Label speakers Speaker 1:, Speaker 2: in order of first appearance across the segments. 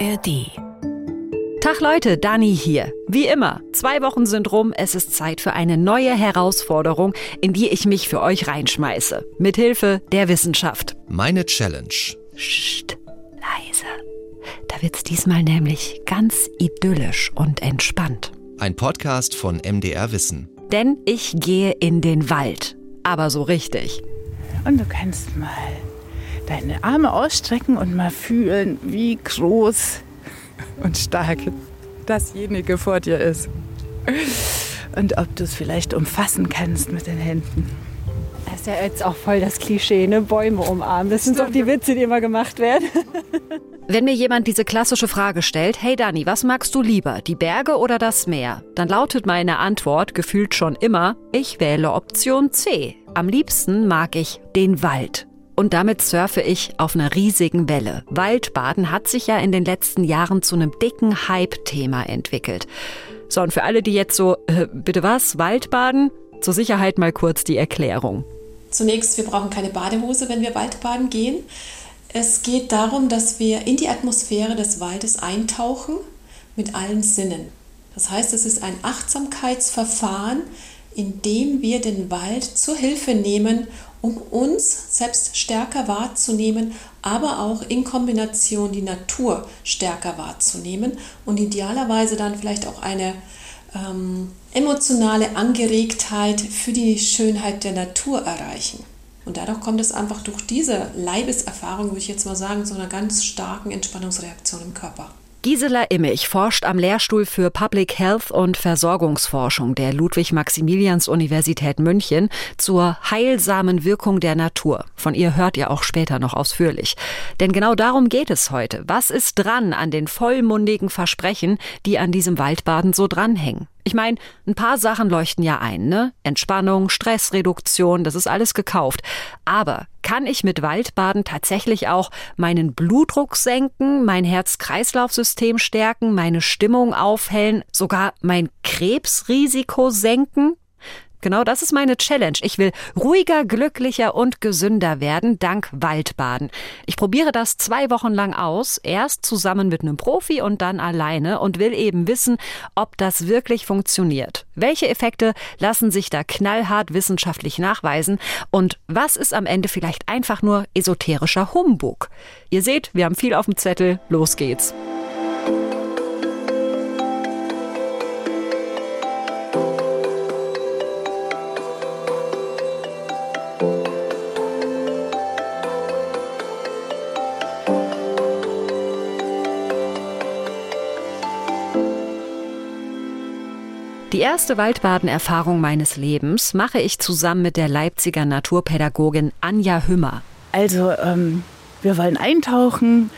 Speaker 1: ARD.
Speaker 2: Tag Leute, Dani hier. Wie immer, zwei Wochen sind rum, es ist Zeit für eine neue Herausforderung, in die ich mich für euch reinschmeiße. Mithilfe der Wissenschaft.
Speaker 3: Meine Challenge.
Speaker 2: Psst, leise. Da wird's diesmal nämlich ganz idyllisch und entspannt.
Speaker 3: Ein Podcast von MDR Wissen.
Speaker 2: Denn ich gehe in den Wald. Aber so richtig.
Speaker 4: Und du kannst mal deine Arme ausstrecken und mal fühlen, wie groß und stark dasjenige vor dir ist. Und ob du es vielleicht umfassen kannst mit den Händen.
Speaker 5: Das ist ja jetzt auch voll das Klischee, ne? Bäume umarmen. Das sind doch die Witze, die immer gemacht werden.
Speaker 2: Wenn mir jemand diese klassische Frage stellt, hey Dani, was magst du lieber, die Berge oder das Meer? Dann lautet meine Antwort gefühlt schon immer, ich wähle Option C. Am liebsten mag ich den Wald. Und damit surfe ich auf einer riesigen Welle. Waldbaden hat sich ja in den letzten Jahren zu einem dicken Hype-Thema entwickelt. So, und für alle, die jetzt so, äh, bitte was, Waldbaden? Zur Sicherheit mal kurz die Erklärung.
Speaker 6: Zunächst, wir brauchen keine Badehose, wenn wir Waldbaden gehen. Es geht darum, dass wir in die Atmosphäre des Waldes eintauchen mit allen Sinnen. Das heißt, es ist ein Achtsamkeitsverfahren, in dem wir den Wald zur Hilfe nehmen, um uns selbst stärker wahrzunehmen, aber auch in Kombination die Natur stärker wahrzunehmen und idealerweise dann vielleicht auch eine ähm, emotionale Angeregtheit für die Schönheit der Natur erreichen. Und dadurch kommt es einfach durch diese Leibeserfahrung, würde ich jetzt mal sagen, zu einer ganz starken Entspannungsreaktion im Körper.
Speaker 2: Gisela Immich forscht am Lehrstuhl für Public Health und Versorgungsforschung der Ludwig-Maximilians-Universität München zur heilsamen Wirkung der Natur. Von ihr hört ihr auch später noch ausführlich. Denn genau darum geht es heute. Was ist dran an den vollmundigen Versprechen, die an diesem Waldbaden so dranhängen? Ich meine, ein paar Sachen leuchten ja ein, ne? Entspannung, Stressreduktion, das ist alles gekauft. Aber kann ich mit Waldbaden tatsächlich auch meinen Blutdruck senken, mein Herz-Kreislauf-System stärken, meine Stimmung aufhellen, sogar mein Krebsrisiko senken? Genau das ist meine Challenge. Ich will ruhiger, glücklicher und gesünder werden dank Waldbaden. Ich probiere das zwei Wochen lang aus, erst zusammen mit einem Profi und dann alleine und will eben wissen, ob das wirklich funktioniert. Welche Effekte lassen sich da knallhart wissenschaftlich nachweisen und was ist am Ende vielleicht einfach nur esoterischer Humbug? Ihr seht, wir haben viel auf dem Zettel. Los geht's. Die erste Waldbadenerfahrung meines Lebens mache ich zusammen mit der Leipziger Naturpädagogin Anja Hümmer.
Speaker 4: Also, ähm, wir wollen eintauchen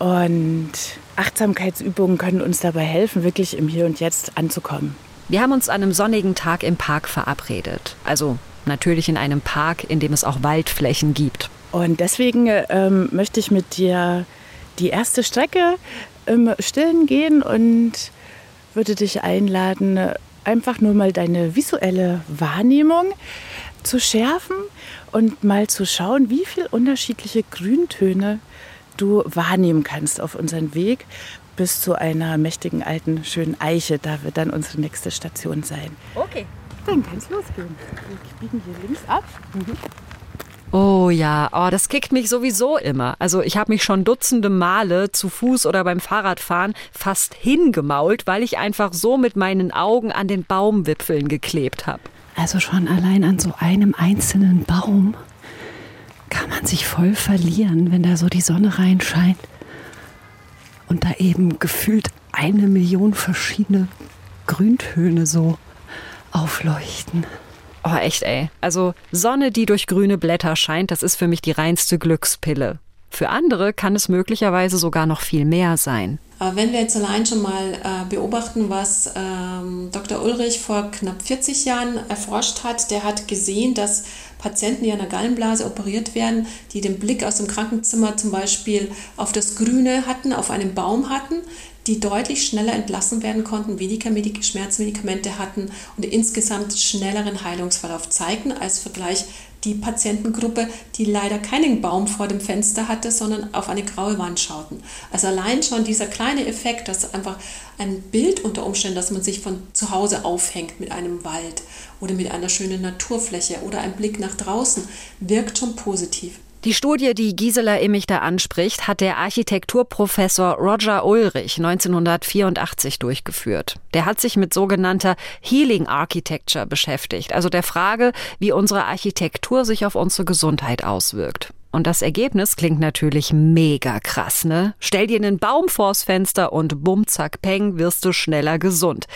Speaker 4: und Achtsamkeitsübungen können uns dabei helfen, wirklich im Hier und Jetzt anzukommen.
Speaker 2: Wir haben uns an einem sonnigen Tag im Park verabredet. Also natürlich in einem Park, in dem es auch Waldflächen gibt.
Speaker 4: Und deswegen ähm, möchte ich mit dir die erste Strecke im Stillen gehen und würde dich einladen, einfach nur mal deine visuelle Wahrnehmung zu schärfen und mal zu schauen, wie viele unterschiedliche Grüntöne du wahrnehmen kannst auf unseren Weg bis zu einer mächtigen alten schönen Eiche. Da wird dann unsere nächste Station sein.
Speaker 5: Okay.
Speaker 4: Dann kann es losgehen. Wir biegen hier links ab. Mhm.
Speaker 2: Oh ja, oh, das kickt mich sowieso immer. Also ich habe mich schon dutzende Male zu Fuß oder beim Fahrradfahren fast hingemault, weil ich einfach so mit meinen Augen an den Baumwipfeln geklebt habe.
Speaker 5: Also schon allein an so einem einzelnen Baum kann man sich voll verlieren, wenn da so die Sonne reinscheint und da eben gefühlt eine Million verschiedene Grüntöne so aufleuchten.
Speaker 2: Oh, echt, ey. Also Sonne, die durch grüne Blätter scheint, das ist für mich die reinste Glückspille. Für andere kann es möglicherweise sogar noch viel mehr sein.
Speaker 6: Aber wenn wir jetzt allein schon mal äh, beobachten, was ähm, Dr. Ulrich vor knapp 40 Jahren erforscht hat, der hat gesehen, dass Patienten, die an der Gallenblase operiert werden, die den Blick aus dem Krankenzimmer zum Beispiel auf das Grüne hatten, auf einen Baum hatten, die deutlich schneller entlassen werden konnten, weniger Schmerzmedikamente hatten und insgesamt schnelleren Heilungsverlauf zeigten als Vergleich die Patientengruppe, die leider keinen Baum vor dem Fenster hatte, sondern auf eine graue Wand schauten. Also allein schon dieser kleine Effekt, dass einfach ein Bild unter Umständen, dass man sich von zu Hause aufhängt mit einem Wald oder mit einer schönen Naturfläche oder ein Blick nach draußen, wirkt schon positiv.
Speaker 2: Die Studie, die Gisela Immich da anspricht, hat der Architekturprofessor Roger Ulrich 1984 durchgeführt. Der hat sich mit sogenannter Healing Architecture beschäftigt, also der Frage, wie unsere Architektur sich auf unsere Gesundheit auswirkt. Und das Ergebnis klingt natürlich mega krass, ne? Stell dir einen Baum vors Fenster und bumm, zack, peng, wirst du schneller gesund.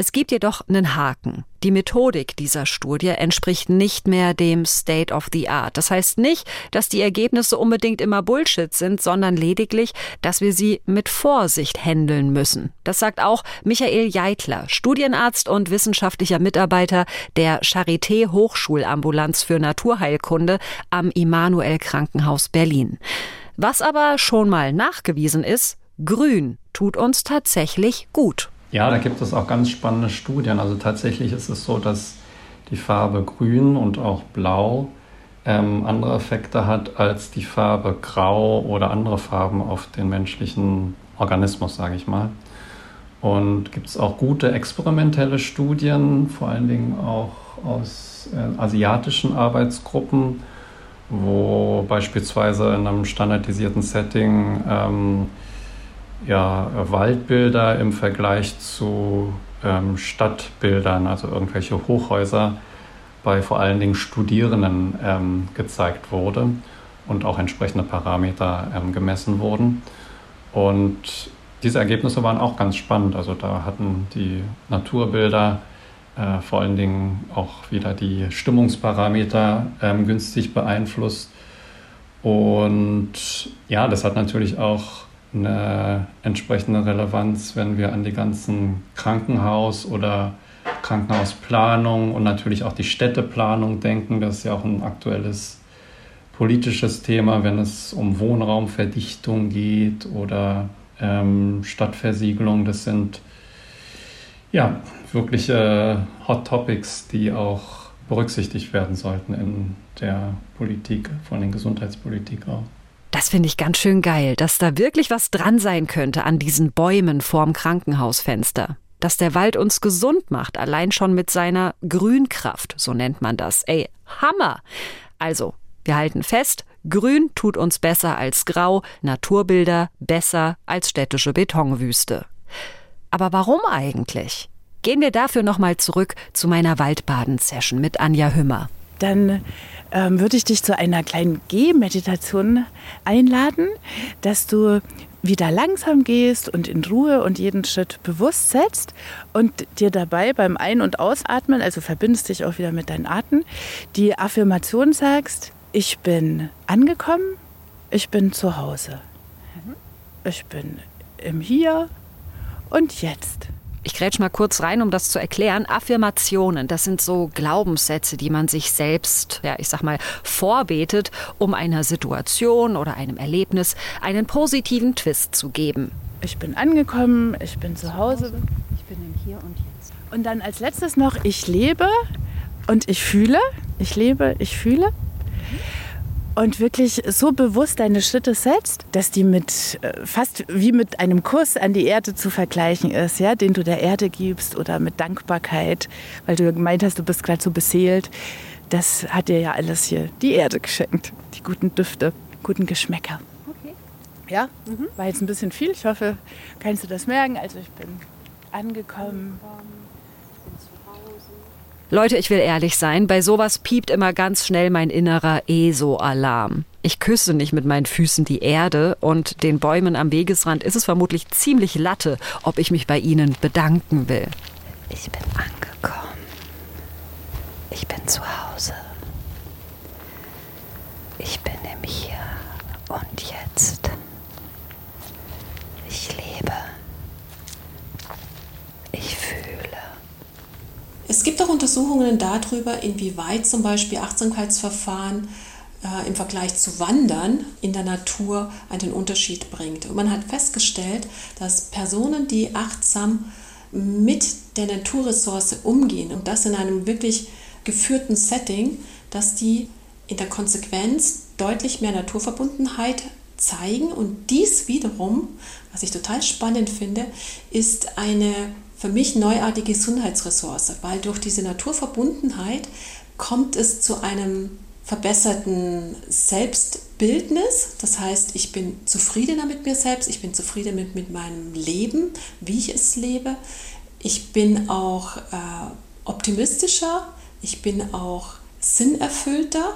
Speaker 2: Es gibt jedoch einen Haken. Die Methodik dieser Studie entspricht nicht mehr dem State of the Art. Das heißt nicht, dass die Ergebnisse unbedingt immer Bullshit sind, sondern lediglich, dass wir sie mit Vorsicht handeln müssen. Das sagt auch Michael Jeitler, Studienarzt und wissenschaftlicher Mitarbeiter der Charité Hochschulambulanz für Naturheilkunde am Immanuel Krankenhaus Berlin. Was aber schon mal nachgewiesen ist, Grün tut uns tatsächlich gut.
Speaker 1: Ja, da gibt es auch ganz spannende Studien. Also tatsächlich ist es so, dass die Farbe Grün und auch Blau ähm, andere Effekte hat als die Farbe Grau oder andere Farben auf den menschlichen Organismus, sage ich mal. Und gibt es auch gute experimentelle Studien, vor allen Dingen auch aus äh, asiatischen Arbeitsgruppen, wo beispielsweise in einem standardisierten Setting ähm, ja, Waldbilder im Vergleich zu ähm, Stadtbildern, also irgendwelche Hochhäuser, bei vor allen Dingen Studierenden ähm, gezeigt wurde und auch entsprechende Parameter ähm, gemessen wurden. Und diese Ergebnisse waren auch ganz spannend. Also da hatten die Naturbilder äh, vor allen Dingen auch wieder die Stimmungsparameter ähm, günstig beeinflusst. Und ja, das hat natürlich auch eine entsprechende Relevanz, wenn wir an die ganzen Krankenhaus- oder Krankenhausplanung und natürlich auch die Städteplanung denken. Das ist ja auch ein aktuelles politisches Thema, wenn es um Wohnraumverdichtung geht oder ähm, Stadtversiegelung. Das sind ja wirkliche Hot Topics, die auch berücksichtigt werden sollten in der Politik, von den Gesundheitspolitik auch.
Speaker 2: Das finde ich ganz schön geil, dass da wirklich was dran sein könnte an diesen Bäumen vorm Krankenhausfenster. Dass der Wald uns gesund macht, allein schon mit seiner Grünkraft, so nennt man das. Ey, Hammer! Also, wir halten fest, Grün tut uns besser als Grau, Naturbilder besser als städtische Betonwüste. Aber warum eigentlich? Gehen wir dafür nochmal zurück zu meiner Waldbaden-Session mit Anja Hümmer.
Speaker 4: Dann ähm, würde ich dich zu einer kleinen Gehmeditation einladen, dass du wieder langsam gehst und in Ruhe und jeden Schritt bewusst setzt und dir dabei beim Ein- und Ausatmen, also verbindest dich auch wieder mit deinen Atem, die Affirmation sagst, ich bin angekommen, ich bin zu Hause, ich bin im Hier und Jetzt.
Speaker 2: Ich grätsch mal kurz rein, um das zu erklären. Affirmationen, das sind so Glaubenssätze, die man sich selbst, ja, ich sag mal, vorbetet, um einer Situation oder einem Erlebnis einen positiven Twist zu geben.
Speaker 4: Ich bin angekommen, ich bin zu Hause.
Speaker 5: Ich bin im Hier und Jetzt.
Speaker 4: Und dann als letztes noch, ich lebe und ich fühle. Ich lebe, ich fühle und wirklich so bewusst deine Schritte setzt, dass die mit äh, fast wie mit einem Kuss an die Erde zu vergleichen ist, ja, den du der Erde gibst oder mit Dankbarkeit, weil du gemeint hast, du bist gerade so beseelt. Das hat dir ja alles hier die Erde geschenkt, die guten Düfte, guten Geschmäcker. Okay. Ja, mhm. war jetzt ein bisschen viel. Ich hoffe, kannst du das merken. Also ich bin angekommen.
Speaker 2: Leute, ich will ehrlich sein, bei sowas piept immer ganz schnell mein innerer ESO-Alarm. Ich küsse nicht mit meinen Füßen die Erde und den Bäumen am Wegesrand ist es vermutlich ziemlich latte, ob ich mich bei ihnen bedanken will.
Speaker 5: Ich bin angekommen. Ich bin zu Hause. Ich bin im Hier und Jetzt. Ich lebe. Ich fühle.
Speaker 6: Es auch Untersuchungen darüber, inwieweit zum Beispiel Achtsamkeitsverfahren äh, im Vergleich zu Wandern in der Natur einen Unterschied bringt. Und man hat festgestellt, dass Personen, die achtsam mit der Naturressource umgehen und das in einem wirklich geführten Setting, dass die in der Konsequenz deutlich mehr Naturverbundenheit zeigen. Und dies wiederum, was ich total spannend finde, ist eine für mich neuartige Gesundheitsressource, weil durch diese Naturverbundenheit kommt es zu einem verbesserten Selbstbildnis. Das heißt, ich bin zufriedener mit mir selbst, ich bin zufriedener mit, mit meinem Leben, wie ich es lebe. Ich bin auch äh, optimistischer, ich bin auch sinnerfüllter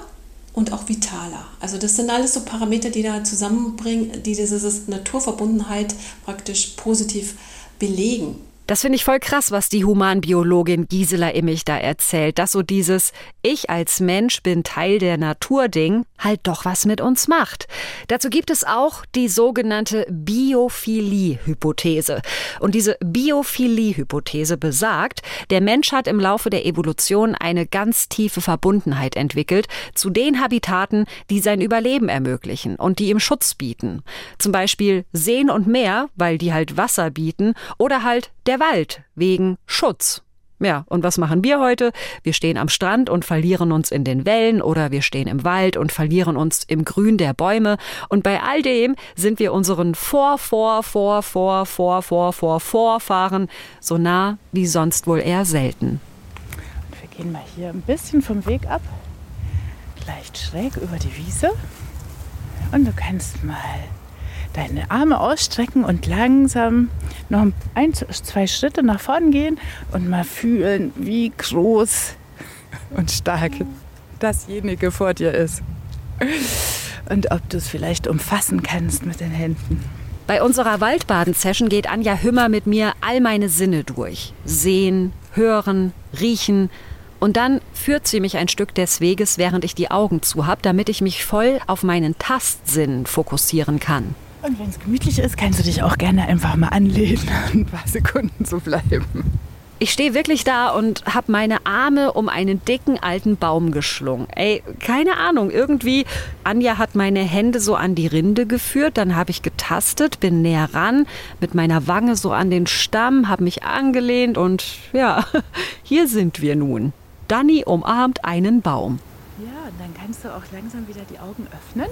Speaker 6: und auch vitaler. Also das sind alles so Parameter, die da zusammenbringen, die diese Naturverbundenheit praktisch positiv belegen.
Speaker 2: Das finde ich voll krass, was die Humanbiologin Gisela Immich da erzählt, dass so dieses Ich als Mensch bin Teil der Natur-Ding halt doch was mit uns macht. Dazu gibt es auch die sogenannte Biophilie-Hypothese. Und diese Biophilie-Hypothese besagt, der Mensch hat im Laufe der Evolution eine ganz tiefe Verbundenheit entwickelt zu den Habitaten, die sein Überleben ermöglichen und die ihm Schutz bieten. Zum Beispiel Seen und Meer, weil die halt Wasser bieten, oder halt der Wald wegen Schutz. Ja, und was machen wir heute? Wir stehen am Strand und verlieren uns in den Wellen oder wir stehen im Wald und verlieren uns im Grün der Bäume. Und bei all dem sind wir unseren Vor, Vor, Vor, Vor, Vor, Vor, Vor, Vorfahren so nah wie sonst wohl eher selten.
Speaker 4: Und wir gehen mal hier ein bisschen vom Weg ab, leicht schräg über die Wiese. Und du kannst mal deine Arme ausstrecken und langsam noch ein, zwei Schritte nach vorn gehen und mal fühlen, wie groß und stark dasjenige vor dir ist. Und ob du es vielleicht umfassen kannst mit den Händen.
Speaker 2: Bei unserer Waldbaden-Session geht Anja Hümmer mit mir all meine Sinne durch. Sehen, hören, riechen. Und dann führt sie mich ein Stück des Weges, während ich die Augen zu habe, damit ich mich voll auf meinen Tastsinn fokussieren kann.
Speaker 4: Und wenn es gemütlich ist, kannst du dich auch gerne einfach mal anlehnen, ein paar Sekunden zu bleiben.
Speaker 2: Ich stehe wirklich da und habe meine Arme um einen dicken alten Baum geschlungen. Ey, keine Ahnung, irgendwie, Anja hat meine Hände so an die Rinde geführt, dann habe ich getastet, bin näher ran, mit meiner Wange so an den Stamm, habe mich angelehnt und ja, hier sind wir nun. Danny umarmt einen Baum.
Speaker 4: Ja, und dann kannst du auch langsam wieder die Augen öffnen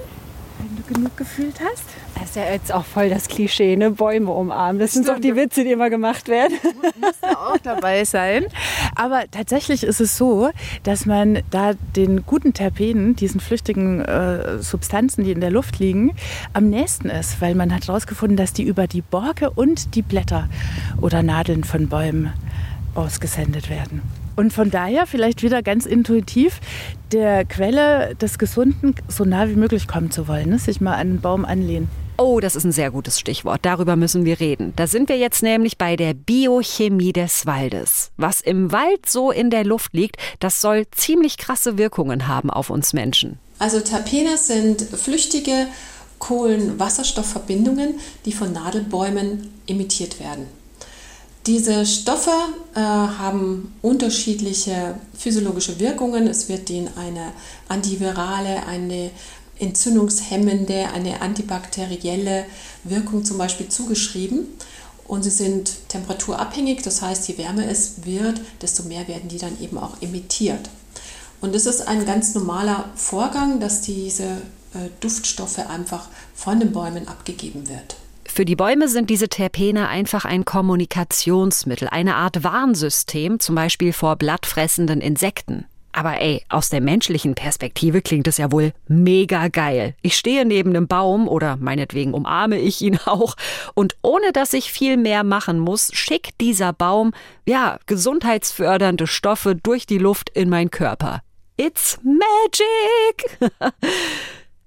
Speaker 4: wenn du genug gefühlt hast.
Speaker 5: Das ist ja jetzt auch voll das Klischee, ne? Bäume umarmen. Das sind doch die Witze, die immer gemacht werden.
Speaker 4: Muss da auch dabei sein. Aber tatsächlich ist es so, dass man da den guten Terpenen, diesen flüchtigen äh, Substanzen, die in der Luft liegen, am nächsten ist, weil man hat herausgefunden, dass die über die Borke und die Blätter oder Nadeln von Bäumen ausgesendet werden. Und von daher vielleicht wieder ganz intuitiv der Quelle des Gesunden so nah wie möglich kommen zu wollen, ne? sich mal an einen Baum anlehnen.
Speaker 2: Oh, das ist ein sehr gutes Stichwort. Darüber müssen wir reden. Da sind wir jetzt nämlich bei der Biochemie des Waldes. Was im Wald so in der Luft liegt, das soll ziemlich krasse Wirkungen haben auf uns Menschen.
Speaker 6: Also Terpene sind flüchtige Kohlenwasserstoffverbindungen, die von Nadelbäumen emittiert werden. Diese Stoffe äh, haben unterschiedliche physiologische Wirkungen. Es wird ihnen eine antivirale, eine entzündungshemmende, eine antibakterielle Wirkung zum Beispiel zugeschrieben. Und sie sind temperaturabhängig, das heißt, je wärmer es wird, desto mehr werden die dann eben auch emittiert. Und es ist ein ganz normaler Vorgang, dass diese äh, Duftstoffe einfach von den Bäumen abgegeben wird.
Speaker 2: Für die Bäume sind diese Terpene einfach ein Kommunikationsmittel, eine Art Warnsystem, zum Beispiel vor blattfressenden Insekten. Aber ey, aus der menschlichen Perspektive klingt es ja wohl mega geil. Ich stehe neben einem Baum oder meinetwegen umarme ich ihn auch und ohne dass ich viel mehr machen muss, schickt dieser Baum, ja, gesundheitsfördernde Stoffe durch die Luft in meinen Körper. It's magic!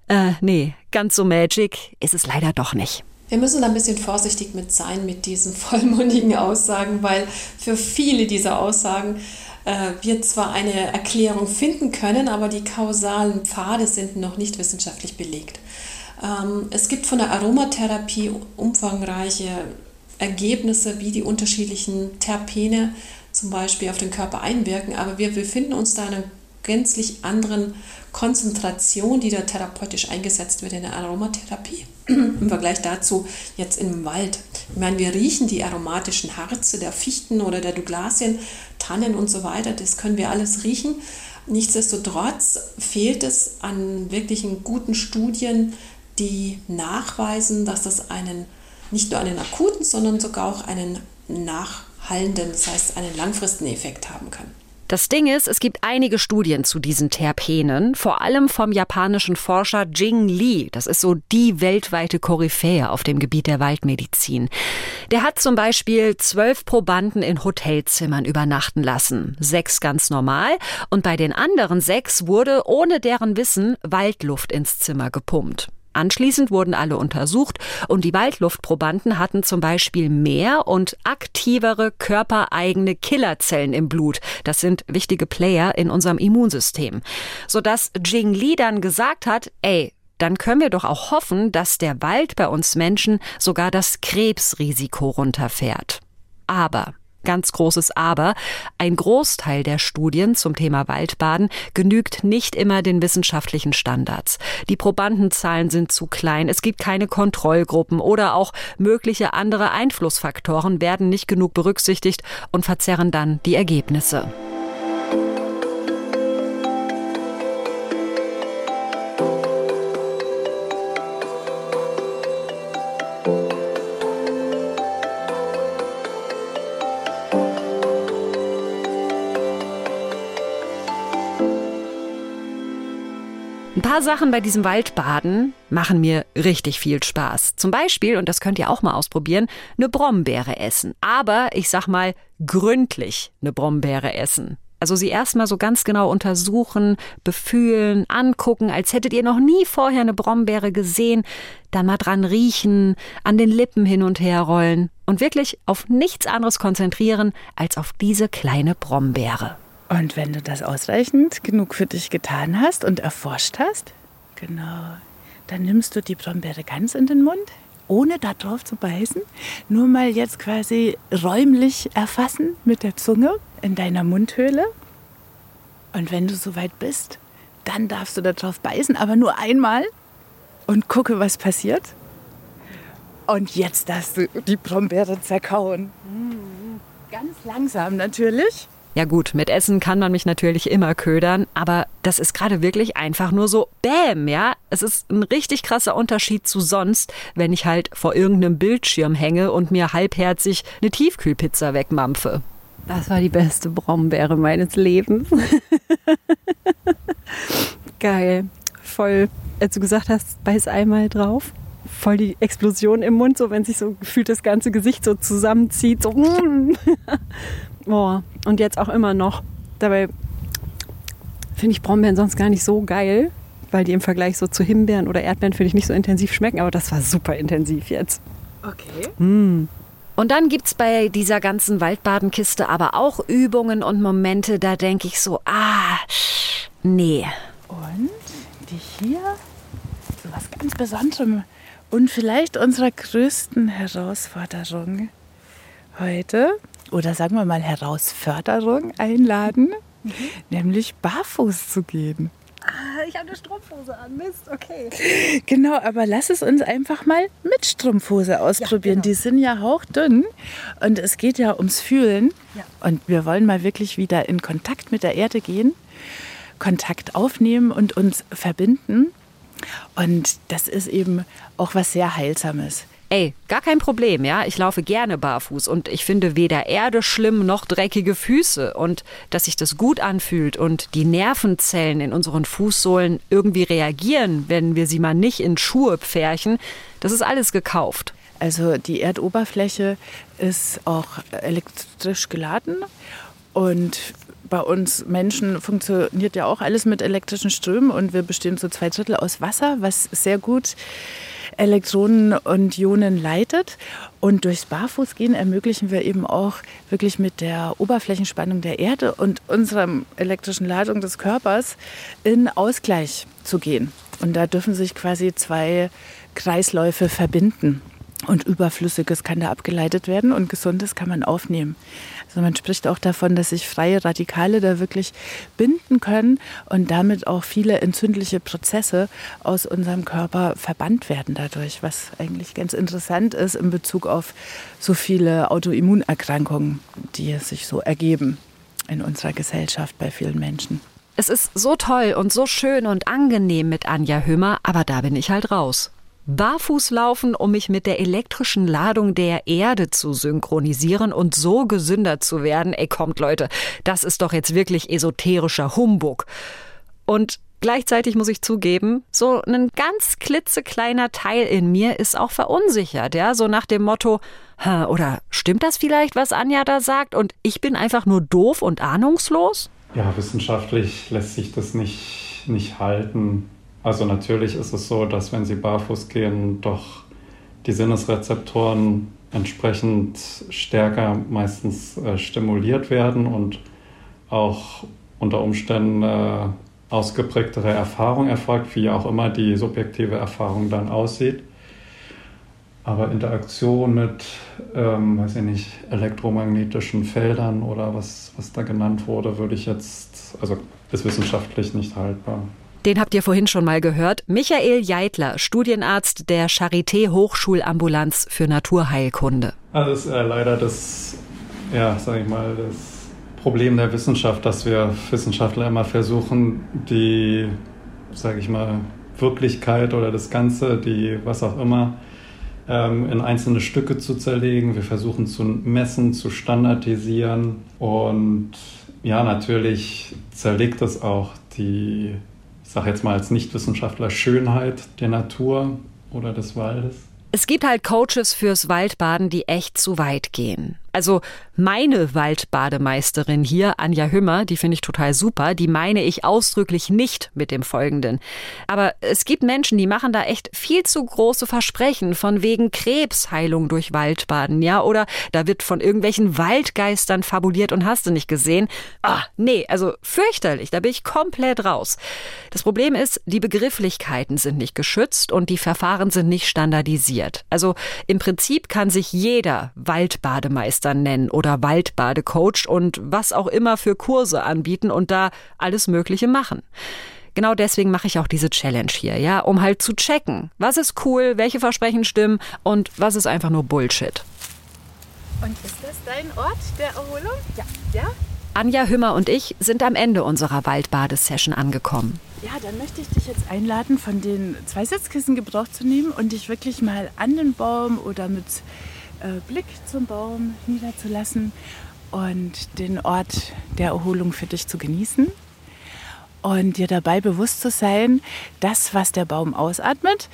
Speaker 2: äh, nee, ganz so magic ist es leider doch nicht.
Speaker 6: Wir müssen da ein bisschen vorsichtig mit sein mit diesen vollmundigen Aussagen, weil für viele dieser Aussagen äh, wir zwar eine Erklärung finden können, aber die kausalen Pfade sind noch nicht wissenschaftlich belegt. Ähm, es gibt von der Aromatherapie umfangreiche Ergebnisse, wie die unterschiedlichen Terpene zum Beispiel auf den Körper einwirken, aber wir befinden uns da in einem gänzlich anderen Konzentration, die da therapeutisch eingesetzt wird in der Aromatherapie. Im Vergleich dazu jetzt im Wald. Ich meine, wir riechen die aromatischen Harze der Fichten oder der Douglasien, Tannen und so weiter. Das können wir alles riechen. Nichtsdestotrotz fehlt es an wirklichen guten Studien, die nachweisen, dass das einen nicht nur einen akuten, sondern sogar auch einen nachhallenden, das heißt einen langfristigen Effekt haben kann.
Speaker 2: Das Ding ist, es gibt einige Studien zu diesen Terpenen, vor allem vom japanischen Forscher Jing Li. Das ist so die weltweite Koryphäe auf dem Gebiet der Waldmedizin. Der hat zum Beispiel zwölf Probanden in Hotelzimmern übernachten lassen. Sechs ganz normal. Und bei den anderen sechs wurde ohne deren Wissen Waldluft ins Zimmer gepumpt. Anschließend wurden alle untersucht und die Waldluftprobanden hatten zum Beispiel mehr und aktivere körpereigene Killerzellen im Blut. Das sind wichtige Player in unserem Immunsystem. Sodass Jing Li dann gesagt hat, ey, dann können wir doch auch hoffen, dass der Wald bei uns Menschen sogar das Krebsrisiko runterfährt. Aber ganz großes Aber. Ein Großteil der Studien zum Thema Waldbaden genügt nicht immer den wissenschaftlichen Standards. Die Probandenzahlen sind zu klein, es gibt keine Kontrollgruppen oder auch mögliche andere Einflussfaktoren werden nicht genug berücksichtigt und verzerren dann die Ergebnisse. Paar Sachen bei diesem Waldbaden machen mir richtig viel Spaß. Zum Beispiel, und das könnt ihr auch mal ausprobieren, eine Brombeere essen. Aber ich sag mal, gründlich eine Brombeere essen. Also sie erstmal so ganz genau untersuchen, befühlen, angucken, als hättet ihr noch nie vorher eine Brombeere gesehen, dann mal dran riechen, an den Lippen hin und her rollen und wirklich auf nichts anderes konzentrieren als auf diese kleine Brombeere.
Speaker 4: Und wenn du das ausreichend genug für dich getan hast und erforscht hast, genau, dann nimmst du die Brombeere ganz in den Mund, ohne da drauf zu beißen. Nur mal jetzt quasi räumlich erfassen mit der Zunge in deiner Mundhöhle. Und wenn du soweit bist, dann darfst du da drauf beißen, aber nur einmal und gucke, was passiert. Und jetzt darfst du die Brombeere zerkauen. Ganz langsam natürlich.
Speaker 2: Ja gut, mit Essen kann man mich natürlich immer ködern, aber das ist gerade wirklich einfach nur so Bäm, ja? Es ist ein richtig krasser Unterschied zu sonst, wenn ich halt vor irgendeinem Bildschirm hänge und mir halbherzig eine Tiefkühlpizza wegmampfe.
Speaker 5: Das war die beste Brombeere meines Lebens. Geil. Voll, als du gesagt hast, beiß einmal drauf. Voll die Explosion im Mund, so wenn sich so gefühlt das ganze Gesicht so zusammenzieht. So. Oh, und jetzt auch immer noch. Dabei finde ich Brombeeren sonst gar nicht so geil, weil die im Vergleich so zu Himbeeren oder Erdbeeren finde ich nicht so intensiv schmecken, aber das war super intensiv jetzt.
Speaker 4: Okay.
Speaker 2: Mm. Und dann gibt es bei dieser ganzen Waldbadenkiste aber auch Übungen und Momente, da denke ich so, ah, nee.
Speaker 4: Und die hier, so was ganz Besonderem und vielleicht unserer größten Herausforderung heute, oder sagen wir mal Herausforderung einladen, mhm. nämlich barfuß zu gehen.
Speaker 5: Ah, ich habe eine Strumpfhose an, Mist, okay.
Speaker 4: Genau, aber lass es uns einfach mal mit Strumpfhose ausprobieren. Ja, genau. Die sind ja hauchdünn und es geht ja ums Fühlen. Ja. Und wir wollen mal wirklich wieder in Kontakt mit der Erde gehen, Kontakt aufnehmen und uns verbinden. Und das ist eben auch was sehr Heilsames.
Speaker 2: Ey, gar kein Problem, ja. Ich laufe gerne barfuß und ich finde weder Erde schlimm noch dreckige Füße. Und dass sich das gut anfühlt und die Nervenzellen in unseren Fußsohlen irgendwie reagieren, wenn wir sie mal nicht in Schuhe pferchen, das ist alles gekauft.
Speaker 4: Also die Erdoberfläche ist auch elektrisch geladen und bei uns Menschen funktioniert ja auch alles mit elektrischen Strömen und wir bestehen zu zwei Drittel aus Wasser, was sehr gut Elektronen und Ionen leitet. Und durchs Barfußgehen ermöglichen wir eben auch wirklich mit der Oberflächenspannung der Erde und unserer elektrischen Ladung des Körpers in Ausgleich zu gehen. Und da dürfen sich quasi zwei Kreisläufe verbinden. Und Überflüssiges kann da abgeleitet werden und Gesundes kann man aufnehmen. Also man spricht auch davon, dass sich freie Radikale da wirklich binden können und damit auch viele entzündliche Prozesse aus unserem Körper verbannt werden dadurch, was eigentlich ganz interessant ist in Bezug auf so viele Autoimmunerkrankungen, die sich so ergeben in unserer Gesellschaft bei vielen Menschen.
Speaker 2: Es ist so toll und so schön und angenehm mit Anja Hümmer, aber da bin ich halt raus. Barfuß laufen, um mich mit der elektrischen Ladung der Erde zu synchronisieren und so gesünder zu werden. Ey, kommt Leute, das ist doch jetzt wirklich esoterischer Humbug. Und gleichzeitig muss ich zugeben, so ein ganz klitzekleiner Teil in mir ist auch verunsichert, ja, so nach dem Motto, oder stimmt das vielleicht, was Anja da sagt und ich bin einfach nur doof und ahnungslos?
Speaker 1: Ja, wissenschaftlich lässt sich das nicht, nicht halten. Also natürlich ist es so, dass wenn Sie barfuß gehen, doch die Sinnesrezeptoren entsprechend stärker meistens äh, stimuliert werden und auch unter Umständen äh, ausgeprägtere Erfahrung erfolgt, wie auch immer die subjektive Erfahrung dann aussieht. Aber Interaktion mit, ähm, weiß ich nicht, elektromagnetischen Feldern oder was, was da genannt wurde, würde ich jetzt, also ist wissenschaftlich nicht haltbar.
Speaker 2: Den habt ihr vorhin schon mal gehört. Michael Jeitler, Studienarzt der Charité Hochschulambulanz für Naturheilkunde.
Speaker 1: Also das ist äh, leider das, ja, sag ich mal, das Problem der Wissenschaft, dass wir Wissenschaftler immer versuchen, die, sag ich mal, Wirklichkeit oder das Ganze, die was auch immer, ähm, in einzelne Stücke zu zerlegen. Wir versuchen zu messen, zu standardisieren und ja, natürlich zerlegt es auch die ich sage jetzt mal als Nichtwissenschaftler, Schönheit der Natur oder des Waldes?
Speaker 2: Es gibt halt Coaches fürs Waldbaden, die echt zu weit gehen. Also meine Waldbademeisterin hier, Anja Hümmer, die finde ich total super, die meine ich ausdrücklich nicht mit dem Folgenden. Aber es gibt Menschen, die machen da echt viel zu große Versprechen von wegen Krebsheilung durch Waldbaden, ja, oder da wird von irgendwelchen Waldgeistern fabuliert und hast du nicht gesehen. Ah, nee, also fürchterlich, da bin ich komplett raus. Das Problem ist, die Begrifflichkeiten sind nicht geschützt und die Verfahren sind nicht standardisiert. Also im Prinzip kann sich jeder Waldbademeister Meister nennen oder Waldbadecoach und was auch immer für Kurse anbieten und da alles Mögliche machen. Genau deswegen mache ich auch diese Challenge hier, ja, um halt zu checken, was ist cool, welche Versprechen stimmen und was ist einfach nur Bullshit.
Speaker 4: Und ist das dein Ort der Erholung?
Speaker 2: Ja. Ja? Anja Hümmer und ich sind am Ende unserer Waldbadesession angekommen.
Speaker 4: Ja, dann möchte ich dich jetzt einladen, von den zwei Sitzkissen Gebrauch zu nehmen und dich wirklich mal an den Baum oder mit äh, Blick zum Baum niederzulassen und den Ort der Erholung für dich zu genießen und dir dabei bewusst zu sein, das, was der Baum ausatmet,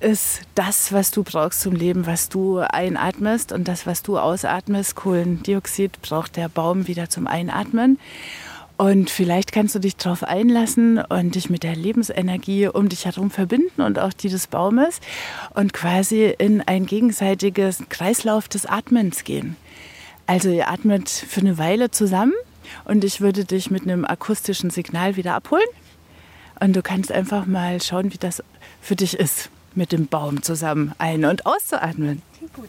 Speaker 4: ist das, was du brauchst zum Leben, was du einatmest und das, was du ausatmest, Kohlendioxid, braucht der Baum wieder zum Einatmen. Und vielleicht kannst du dich darauf einlassen und dich mit der Lebensenergie um dich herum verbinden und auch die des Baumes und quasi in ein gegenseitiges Kreislauf des Atmens gehen. Also ihr atmet für eine Weile zusammen und ich würde dich mit einem akustischen Signal wieder abholen. Und du kannst einfach mal schauen, wie das für dich ist, mit dem Baum zusammen ein- und auszuatmen. Gut.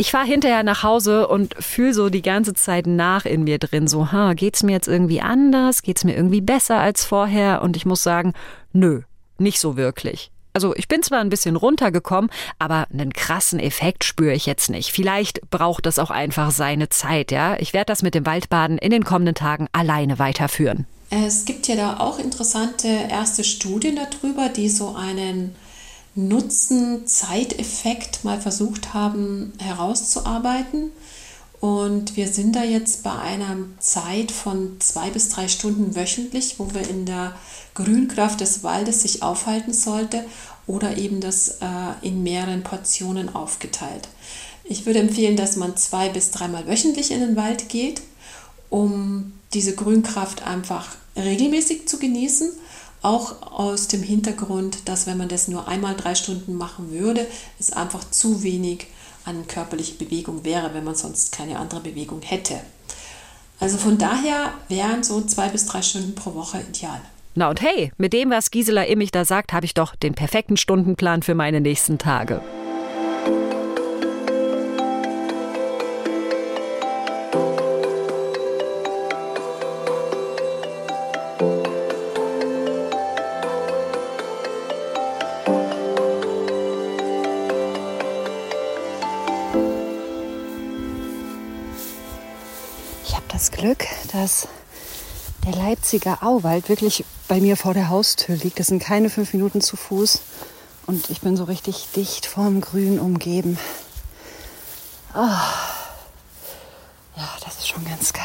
Speaker 2: Ich fahre hinterher nach Hause und fühle so die ganze Zeit nach in mir drin, so, ha, geht's mir jetzt irgendwie anders? Geht's mir irgendwie besser als vorher? Und ich muss sagen, nö, nicht so wirklich. Also ich bin zwar ein bisschen runtergekommen, aber einen krassen Effekt spüre ich jetzt nicht. Vielleicht braucht das auch einfach seine Zeit, ja. Ich werde das mit dem Waldbaden in den kommenden Tagen alleine weiterführen.
Speaker 6: Es gibt ja da auch interessante erste Studien darüber, die so einen Nutzen-Zeiteffekt mal versucht haben herauszuarbeiten. Und wir sind da jetzt bei einer Zeit von zwei bis drei Stunden wöchentlich, wo wir in der Grünkraft des Waldes sich aufhalten sollte oder eben das äh, in mehreren Portionen aufgeteilt. Ich würde empfehlen, dass man zwei bis dreimal wöchentlich in den Wald geht, um diese Grünkraft einfach regelmäßig zu genießen auch aus dem Hintergrund, dass wenn man das nur einmal drei Stunden machen würde, es einfach zu wenig an körperlicher Bewegung wäre, wenn man sonst keine andere Bewegung hätte. Also von daher wären so zwei bis drei Stunden pro Woche ideal.
Speaker 2: Na und hey, mit dem, was Gisela Immich da sagt, habe ich doch den perfekten Stundenplan für meine nächsten Tage.
Speaker 5: Dass der Leipziger Auwald wirklich bei mir vor der Haustür liegt. Das sind keine fünf Minuten zu Fuß. Und ich bin so richtig dicht vom Grün umgeben. Oh. Ja, das ist schon ganz geil.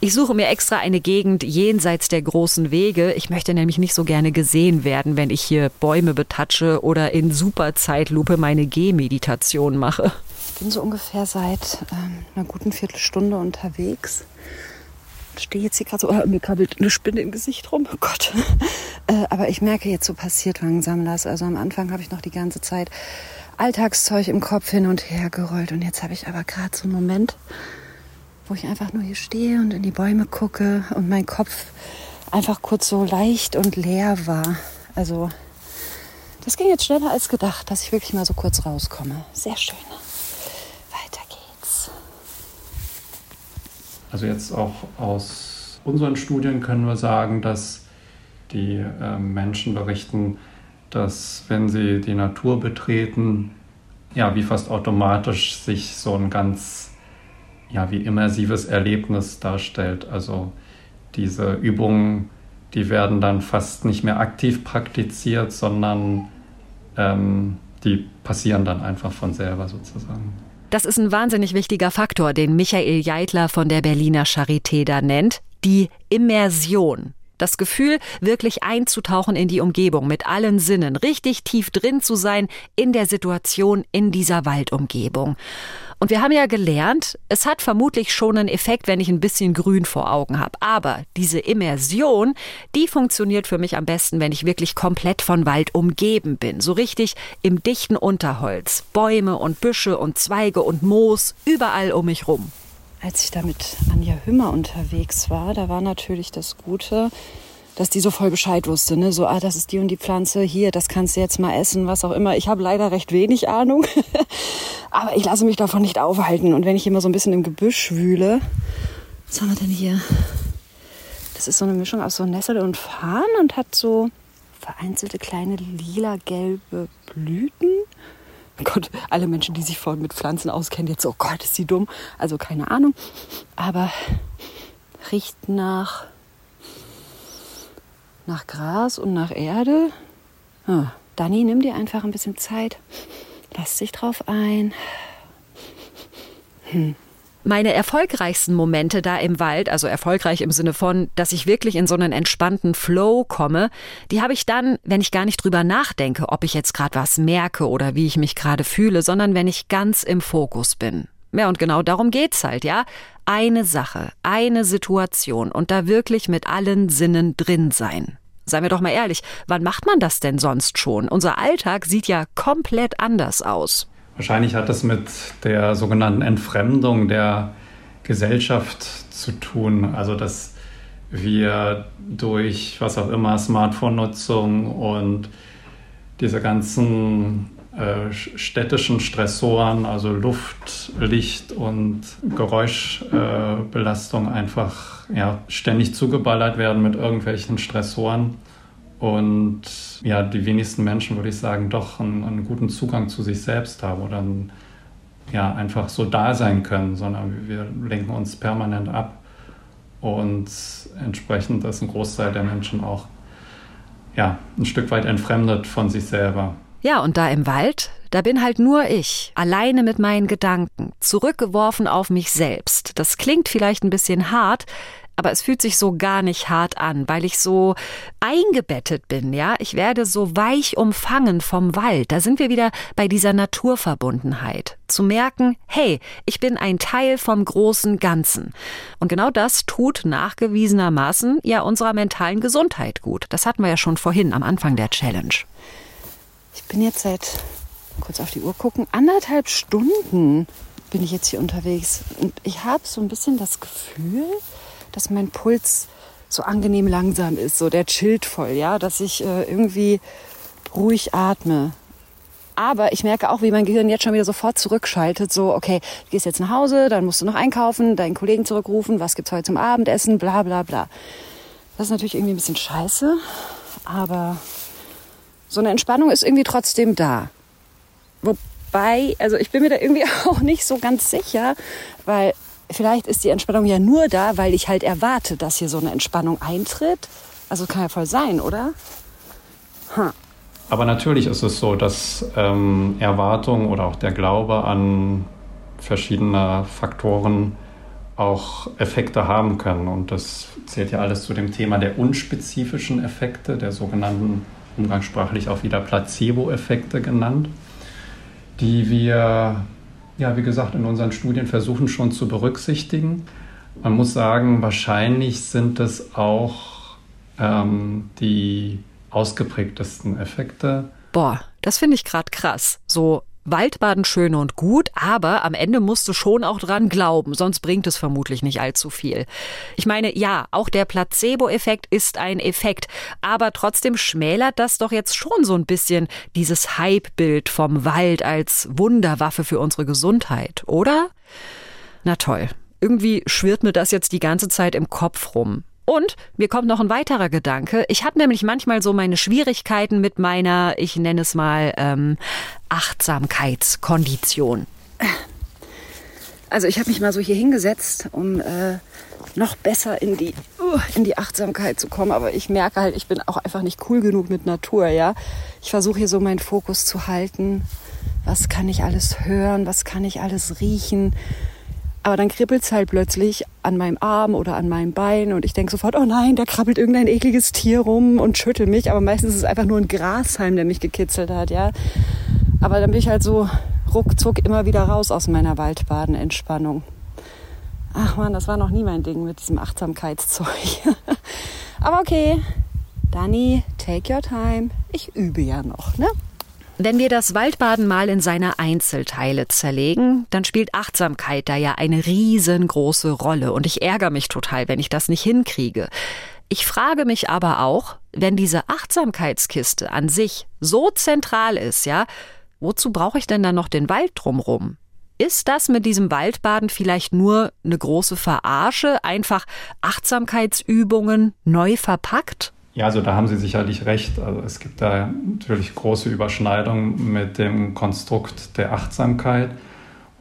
Speaker 2: Ich suche mir extra eine Gegend jenseits der großen Wege. Ich möchte nämlich nicht so gerne gesehen werden, wenn ich hier Bäume betatsche oder in Superzeitlupe meine Gehmeditation mache.
Speaker 5: Ich bin so ungefähr seit ähm, einer guten Viertelstunde unterwegs stehe jetzt hier gerade so, oh, mir krabbelt eine Spinne im Gesicht rum, oh Gott. Äh, aber ich merke jetzt, so passiert langsam das. Also am Anfang habe ich noch die ganze Zeit Alltagszeug im Kopf hin und her gerollt. Und jetzt habe ich aber gerade so einen Moment, wo ich einfach nur hier stehe und in die Bäume gucke und mein Kopf einfach kurz so leicht und leer war. Also das ging jetzt schneller als gedacht, dass ich wirklich mal so kurz rauskomme. Sehr schön.
Speaker 1: Also jetzt auch aus unseren Studien können wir sagen, dass die äh, Menschen berichten, dass wenn sie die Natur betreten, ja, wie fast automatisch sich so ein ganz, ja, wie immersives Erlebnis darstellt. Also diese Übungen, die werden dann fast nicht mehr aktiv praktiziert, sondern ähm, die passieren dann einfach von selber sozusagen.
Speaker 2: Das ist ein wahnsinnig wichtiger Faktor, den Michael Jeitler von der Berliner Charité da nennt, die Immersion. Das Gefühl, wirklich einzutauchen in die Umgebung mit allen Sinnen, richtig tief drin zu sein in der Situation in dieser Waldumgebung. Und wir haben ja gelernt, es hat vermutlich schon einen Effekt, wenn ich ein bisschen Grün vor Augen habe. Aber diese Immersion, die funktioniert für mich am besten, wenn ich wirklich komplett von Wald umgeben bin. So richtig im dichten Unterholz. Bäume und Büsche und Zweige und Moos überall um mich rum.
Speaker 5: Als ich da mit Anja Hümmer unterwegs war, da war natürlich das Gute, dass die so voll Bescheid wusste. Ne? So, ah, das ist die und die Pflanze, hier, das kannst du jetzt mal essen, was auch immer. Ich habe leider recht wenig Ahnung, aber ich lasse mich davon nicht aufhalten. Und wenn ich immer so ein bisschen im Gebüsch wühle, was haben wir denn hier? Das ist so eine Mischung aus so Nessel und Farn und hat so vereinzelte kleine lila-gelbe Blüten. Oh Gott, alle Menschen, die sich voll mit Pflanzen auskennen, jetzt, oh Gott, ist sie dumm. Also keine Ahnung. Aber riecht nach nach Gras und nach Erde. Ah, Dani, nimm dir einfach ein bisschen Zeit. Lass dich drauf ein.
Speaker 2: Hm. Meine erfolgreichsten Momente da im Wald, also erfolgreich im Sinne von, dass ich wirklich in so einen entspannten Flow komme, die habe ich dann, wenn ich gar nicht drüber nachdenke, ob ich jetzt gerade was merke oder wie ich mich gerade fühle, sondern wenn ich ganz im Fokus bin. Ja, und genau darum geht's halt, ja. Eine Sache, eine Situation und da wirklich mit allen Sinnen drin sein. Seien wir doch mal ehrlich, wann macht man das denn sonst schon? Unser Alltag sieht ja komplett anders aus.
Speaker 1: Wahrscheinlich hat das mit der sogenannten Entfremdung der Gesellschaft zu tun. Also, dass wir durch was auch immer, Smartphone-Nutzung und diese ganzen äh, städtischen Stressoren, also Luft, Licht und Geräuschbelastung äh, einfach ja, ständig zugeballert werden mit irgendwelchen Stressoren. Und ja, die wenigsten Menschen, würde ich sagen, doch einen, einen guten Zugang zu sich selbst haben oder ein, ja, einfach so da sein können, sondern wir lenken uns permanent ab. Und entsprechend ist ein Großteil der Menschen auch ja, ein Stück weit entfremdet von sich selber.
Speaker 2: Ja, und da im Wald, da bin halt nur ich, alleine mit meinen Gedanken, zurückgeworfen auf mich selbst. Das klingt vielleicht ein bisschen hart, aber es fühlt sich so gar nicht hart an, weil ich so eingebettet bin, ja. Ich werde so weich umfangen vom Wald. Da sind wir wieder bei dieser Naturverbundenheit. Zu merken, hey, ich bin ein Teil vom großen Ganzen. Und genau das tut nachgewiesenermaßen ja unserer mentalen Gesundheit gut. Das hatten wir ja schon vorhin am Anfang der Challenge.
Speaker 5: Ich bin jetzt seit, kurz auf die Uhr gucken, anderthalb Stunden bin ich jetzt hier unterwegs. Und ich habe so ein bisschen das Gefühl, dass mein Puls so angenehm langsam ist, so der chillt voll, ja, dass ich äh, irgendwie ruhig atme. Aber ich merke auch, wie mein Gehirn jetzt schon wieder sofort zurückschaltet. So, okay, du gehst jetzt nach Hause, dann musst du noch einkaufen, deinen Kollegen zurückrufen, was gibt's heute zum Abendessen, bla bla bla. Das ist natürlich irgendwie ein bisschen scheiße, aber so eine Entspannung ist irgendwie trotzdem da. Wobei, also ich bin mir da irgendwie auch nicht so ganz sicher, weil vielleicht ist die Entspannung ja nur da, weil ich halt erwarte, dass hier so eine Entspannung eintritt. Also kann ja voll sein, oder?
Speaker 1: Hm. Aber natürlich ist es so, dass ähm, Erwartung oder auch der Glaube an verschiedene Faktoren auch Effekte haben können. Und das zählt ja alles zu dem Thema der unspezifischen Effekte, der sogenannten umgangssprachlich auch wieder Placebo-Effekte genannt, die wir, ja, wie gesagt, in unseren Studien versuchen schon zu berücksichtigen. Man muss sagen, wahrscheinlich sind es auch ähm, die ausgeprägtesten Effekte.
Speaker 2: Boah, das finde ich gerade krass. So Waldbaden schön und gut, aber am Ende musst du schon auch dran glauben, sonst bringt es vermutlich nicht allzu viel. Ich meine, ja, auch der Placebo-Effekt ist ein Effekt, aber trotzdem schmälert das doch jetzt schon so ein bisschen dieses Hype-Bild vom Wald als Wunderwaffe für unsere Gesundheit, oder? Na toll. Irgendwie schwirrt mir das jetzt die ganze Zeit im Kopf rum. Und mir kommt noch ein weiterer Gedanke. Ich habe nämlich manchmal so meine Schwierigkeiten mit meiner, ich nenne es mal, ähm, Achtsamkeitskondition.
Speaker 5: Also ich habe mich mal so hier hingesetzt, um äh, noch besser in die, uh, in die Achtsamkeit zu kommen. Aber ich merke halt, ich bin auch einfach nicht cool genug mit Natur, ja. Ich versuche hier so meinen Fokus zu halten. Was kann ich alles hören? Was kann ich alles riechen? Aber dann kribbelt es halt plötzlich an meinem Arm oder an meinem Bein und ich denke sofort, oh nein, da krabbelt irgendein ekliges Tier rum und schüttelt mich. Aber meistens ist es einfach nur ein Grashalm, der mich gekitzelt hat, ja. Aber dann bin ich halt so ruckzuck immer wieder raus aus meiner Waldbadenentspannung. Ach man, das war noch nie mein Ding mit diesem Achtsamkeitszeug. Aber okay, Dani, take your time. Ich übe ja noch, ne?
Speaker 2: Wenn wir das Waldbaden mal in seine Einzelteile zerlegen, dann spielt Achtsamkeit da ja eine riesengroße Rolle und ich ärgere mich total, wenn ich das nicht hinkriege. Ich frage mich aber auch, wenn diese Achtsamkeitskiste an sich so zentral ist, ja, wozu brauche ich denn dann noch den Wald drumrum? Ist das mit diesem Waldbaden vielleicht nur eine große Verarsche, einfach Achtsamkeitsübungen neu verpackt?
Speaker 1: Ja, also da haben Sie sicherlich recht. Also es gibt da natürlich große Überschneidungen mit dem Konstrukt der Achtsamkeit,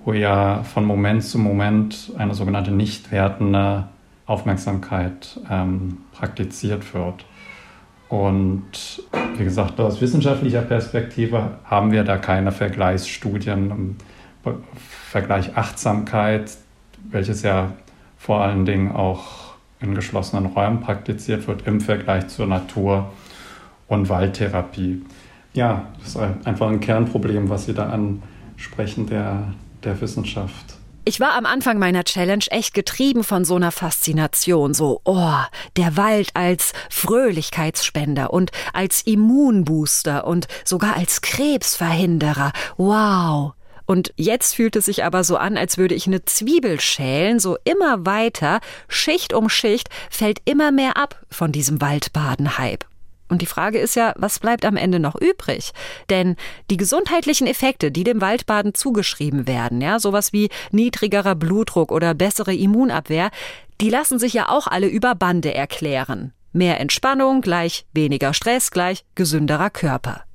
Speaker 1: wo ja von Moment zu Moment eine sogenannte nicht wertende Aufmerksamkeit ähm, praktiziert wird. Und wie gesagt, aus wissenschaftlicher Perspektive haben wir da keine Vergleichsstudien im Vergleich Achtsamkeit, welches ja vor allen Dingen auch in geschlossenen Räumen praktiziert wird im Vergleich zur Natur- und Waldtherapie. Ja, das ist einfach ein Kernproblem, was Sie da ansprechen, der, der Wissenschaft.
Speaker 2: Ich war am Anfang meiner Challenge echt getrieben von so einer Faszination, so, oh, der Wald als Fröhlichkeitsspender und als Immunbooster und sogar als Krebsverhinderer. Wow. Und jetzt fühlt es sich aber so an, als würde ich eine Zwiebel schälen, so immer weiter, Schicht um Schicht, fällt immer mehr ab von diesem Waldbaden-Hype. Und die Frage ist ja, was bleibt am Ende noch übrig? Denn die gesundheitlichen Effekte, die dem Waldbaden zugeschrieben werden, ja, sowas wie niedrigerer Blutdruck oder bessere Immunabwehr, die lassen sich ja auch alle über Bande erklären. Mehr Entspannung gleich weniger Stress gleich gesünderer Körper.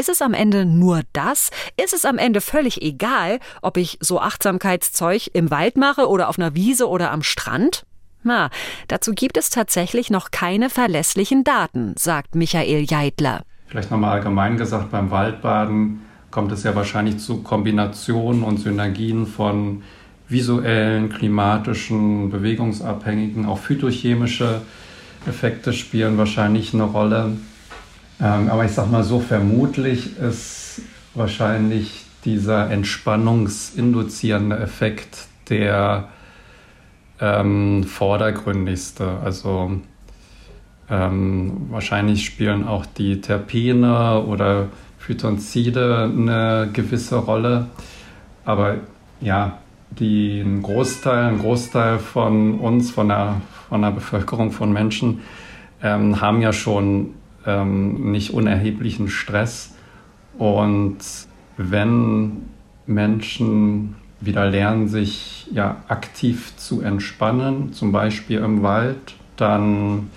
Speaker 2: Ist es am Ende nur das? Ist es am Ende völlig egal, ob ich so Achtsamkeitszeug im Wald mache oder auf einer Wiese oder am Strand? Na, dazu gibt es tatsächlich noch keine verlässlichen Daten, sagt Michael Jeidler.
Speaker 1: Vielleicht nochmal allgemein gesagt, beim Waldbaden kommt es ja wahrscheinlich zu Kombinationen und Synergien von visuellen, klimatischen, bewegungsabhängigen, auch phytochemische Effekte spielen wahrscheinlich eine Rolle. Ähm, aber ich sag mal so, vermutlich ist wahrscheinlich dieser entspannungsinduzierende Effekt der ähm, vordergründigste. Also ähm, wahrscheinlich spielen auch die Terpene oder Phytonzide eine gewisse Rolle. Aber ja, die, ein, Großteil, ein Großteil von uns, von der, von der Bevölkerung, von Menschen, ähm, haben ja schon ähm, nicht unerheblichen Stress. Und wenn Menschen wieder lernen, sich ja aktiv zu entspannen, zum Beispiel im Wald, dann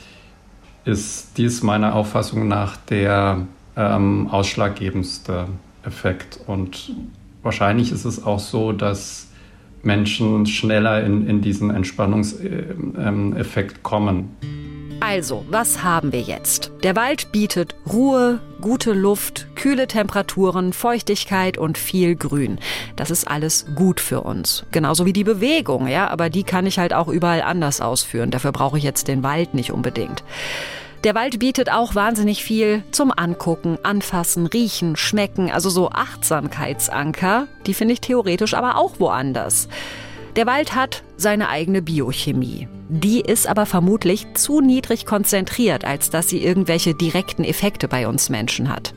Speaker 1: ist dies meiner Auffassung nach der ähm, ausschlaggebendste Effekt. Und wahrscheinlich ist es auch so, dass Menschen schneller in, in diesen Entspannungseffekt kommen.
Speaker 2: Also, was haben wir jetzt? Der Wald bietet Ruhe, gute Luft, kühle Temperaturen, Feuchtigkeit und viel Grün. Das ist alles gut für uns. Genauso wie die Bewegung, ja, aber die kann ich halt auch überall anders ausführen. Dafür brauche ich jetzt den Wald nicht unbedingt. Der Wald bietet auch wahnsinnig viel zum Angucken, Anfassen, Riechen, Schmecken, also so Achtsamkeitsanker. Die finde ich theoretisch aber auch woanders. Der Wald hat seine eigene Biochemie. Die ist aber vermutlich zu niedrig konzentriert, als dass sie irgendwelche direkten Effekte bei uns Menschen hat.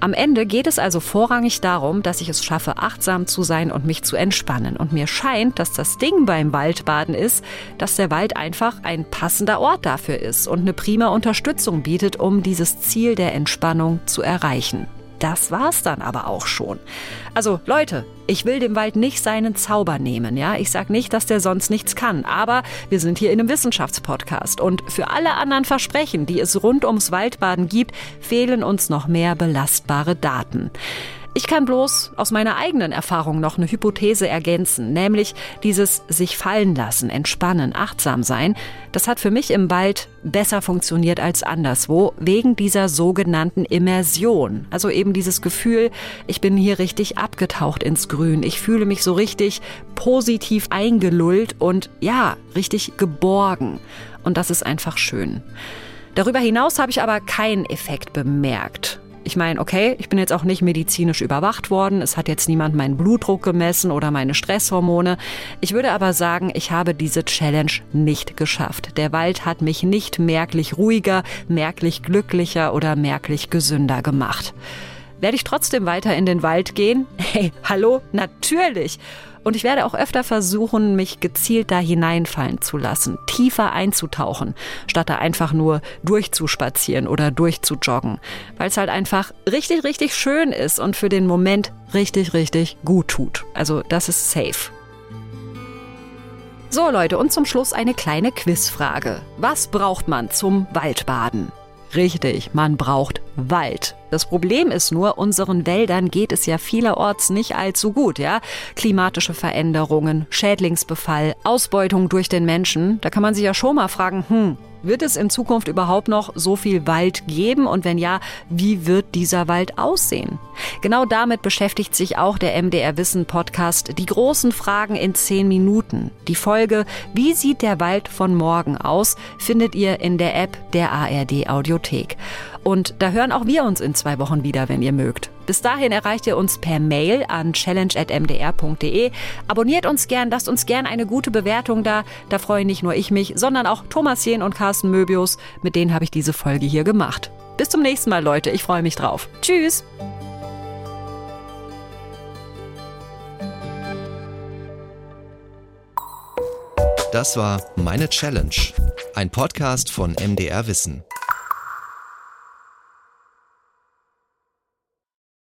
Speaker 2: Am Ende geht es also vorrangig darum, dass ich es schaffe, achtsam zu sein und mich zu entspannen. Und mir scheint, dass das Ding beim Waldbaden ist, dass der Wald einfach ein passender Ort dafür ist und eine prima Unterstützung bietet, um dieses Ziel der Entspannung zu erreichen. Das war's dann aber auch schon. Also Leute, ich will dem Wald nicht seinen Zauber nehmen, ja? Ich sag nicht, dass der sonst nichts kann, aber wir sind hier in einem Wissenschaftspodcast und für alle anderen Versprechen, die es rund ums Waldbaden gibt, fehlen uns noch mehr belastbare Daten. Ich kann bloß aus meiner eigenen Erfahrung noch eine Hypothese ergänzen, nämlich dieses sich fallen lassen, entspannen, achtsam sein. Das hat für mich im Wald besser funktioniert als anderswo, wegen dieser sogenannten Immersion. Also eben dieses Gefühl, ich bin hier richtig abgetaucht ins Grün. Ich fühle mich so richtig positiv eingelullt und ja, richtig geborgen. Und das ist einfach schön. Darüber hinaus habe ich aber keinen Effekt bemerkt. Ich meine, okay, ich bin jetzt auch nicht medizinisch überwacht worden. Es hat jetzt niemand meinen Blutdruck gemessen oder meine Stresshormone. Ich würde aber sagen, ich habe diese Challenge nicht geschafft. Der Wald hat mich nicht merklich ruhiger, merklich glücklicher oder merklich gesünder gemacht. Werde ich trotzdem weiter in den Wald gehen? Hey, hallo? Natürlich. Und ich werde auch öfter versuchen, mich gezielt da hineinfallen zu lassen, tiefer einzutauchen, statt da einfach nur durchzuspazieren oder durchzujoggen. Weil es halt einfach richtig, richtig schön ist und für den Moment richtig, richtig gut tut. Also das ist safe. So Leute, und zum Schluss eine kleine Quizfrage. Was braucht man zum Waldbaden? Richtig, man braucht Wald. Das Problem ist nur, unseren Wäldern geht es ja vielerorts nicht allzu gut, ja? Klimatische Veränderungen, Schädlingsbefall, Ausbeutung durch den Menschen. Da kann man sich ja schon mal fragen, hm, wird es in Zukunft überhaupt noch so viel Wald geben? Und wenn ja, wie wird dieser Wald aussehen? Genau damit beschäftigt sich auch der MDR Wissen Podcast Die großen Fragen in zehn Minuten. Die Folge Wie sieht der Wald von morgen aus? findet ihr in der App der ARD Audiothek. Und da hören auch wir uns in zwei Wochen wieder, wenn ihr mögt. Bis dahin erreicht ihr uns per Mail an challenge.mdr.de. Abonniert uns gern, lasst uns gern eine gute Bewertung da. Da freuen nicht nur ich mich, sondern auch Thomas Jehn und Carsten Möbius. Mit denen habe ich diese Folge hier gemacht. Bis zum nächsten Mal, Leute. Ich freue mich drauf. Tschüss!
Speaker 3: Das war Meine Challenge, ein Podcast von MDR Wissen.